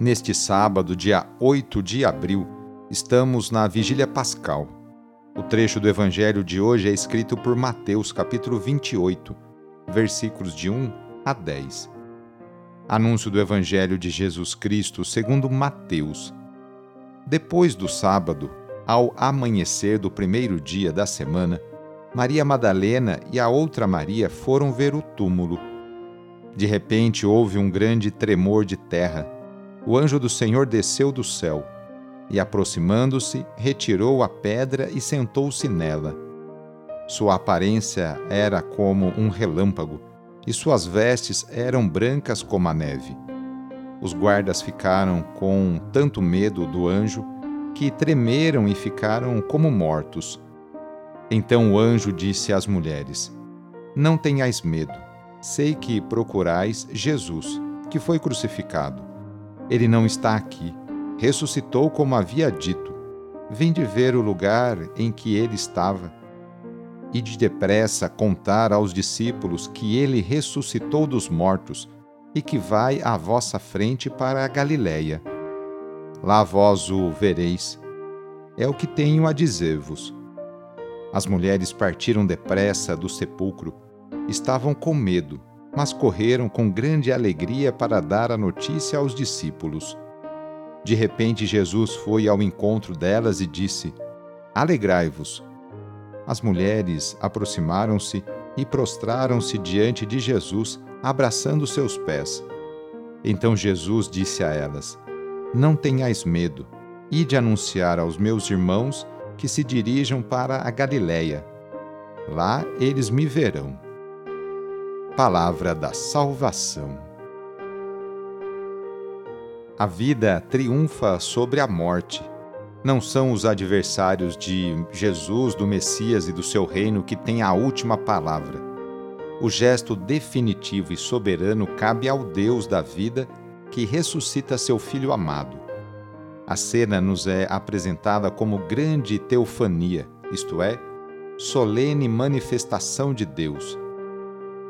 Neste sábado, dia 8 de abril, estamos na Vigília Pascal. O trecho do Evangelho de hoje é escrito por Mateus, capítulo 28, versículos de 1 a 10. Anúncio do Evangelho de Jesus Cristo segundo Mateus depois do sábado, ao amanhecer do primeiro dia da semana, Maria Madalena e a outra Maria foram ver o túmulo. De repente houve um grande tremor de terra. O anjo do Senhor desceu do céu e, aproximando-se, retirou a pedra e sentou-se nela. Sua aparência era como um relâmpago e suas vestes eram brancas como a neve. Os guardas ficaram com tanto medo do anjo que tremeram e ficaram como mortos. Então o anjo disse às mulheres: Não tenhais medo. Sei que procurais Jesus, que foi crucificado. Ele não está aqui. Ressuscitou como havia dito. Vinde ver o lugar em que ele estava. E de depressa contar aos discípulos que ele ressuscitou dos mortos e que vai à vossa frente para a Galiléia. Lá vós o vereis. É o que tenho a dizer-vos. As mulheres partiram depressa do sepulcro. Estavam com medo, mas correram com grande alegria para dar a notícia aos discípulos. De repente, Jesus foi ao encontro delas e disse: Alegrai-vos. As mulheres aproximaram-se e prostraram-se diante de Jesus abraçando seus pés. Então Jesus disse a elas: Não tenhais medo, ide anunciar aos meus irmãos que se dirijam para a Galiléia. Lá eles me verão. Palavra da salvação. A vida triunfa sobre a morte. Não são os adversários de Jesus, do Messias e do seu reino que têm a última palavra o gesto definitivo e soberano cabe ao Deus da vida que ressuscita seu Filho amado. A cena nos é apresentada como grande teofania, isto é, solene manifestação de Deus.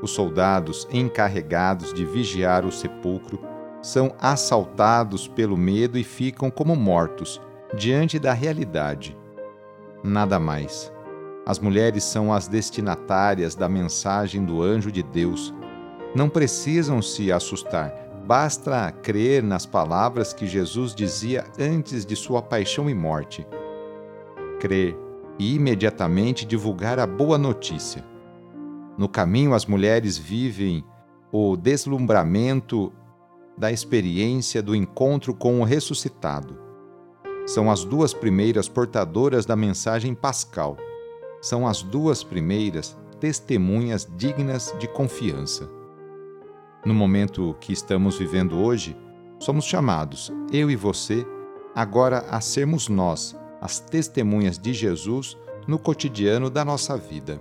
Os soldados encarregados de vigiar o sepulcro são assaltados pelo medo e ficam como mortos diante da realidade. Nada mais. As mulheres são as destinatárias da mensagem do anjo de Deus. Não precisam se assustar, basta crer nas palavras que Jesus dizia antes de sua paixão e morte. Crer e imediatamente divulgar a boa notícia. No caminho, as mulheres vivem o deslumbramento da experiência do encontro com o ressuscitado. São as duas primeiras portadoras da mensagem pascal são as duas primeiras testemunhas dignas de confiança. No momento que estamos vivendo hoje, somos chamados, eu e você, agora a sermos nós as testemunhas de Jesus no cotidiano da nossa vida.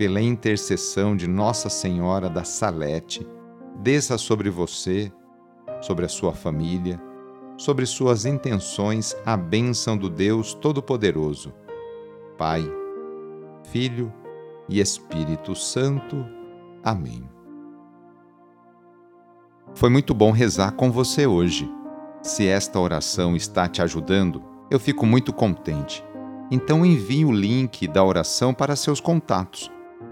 Pela intercessão de Nossa Senhora da Salete, desça sobre você, sobre a sua família, sobre suas intenções a bênção do Deus Todo-Poderoso Pai, Filho e Espírito Santo. Amém. Foi muito bom rezar com você hoje. Se esta oração está te ajudando, eu fico muito contente. Então envie o link da oração para seus contatos,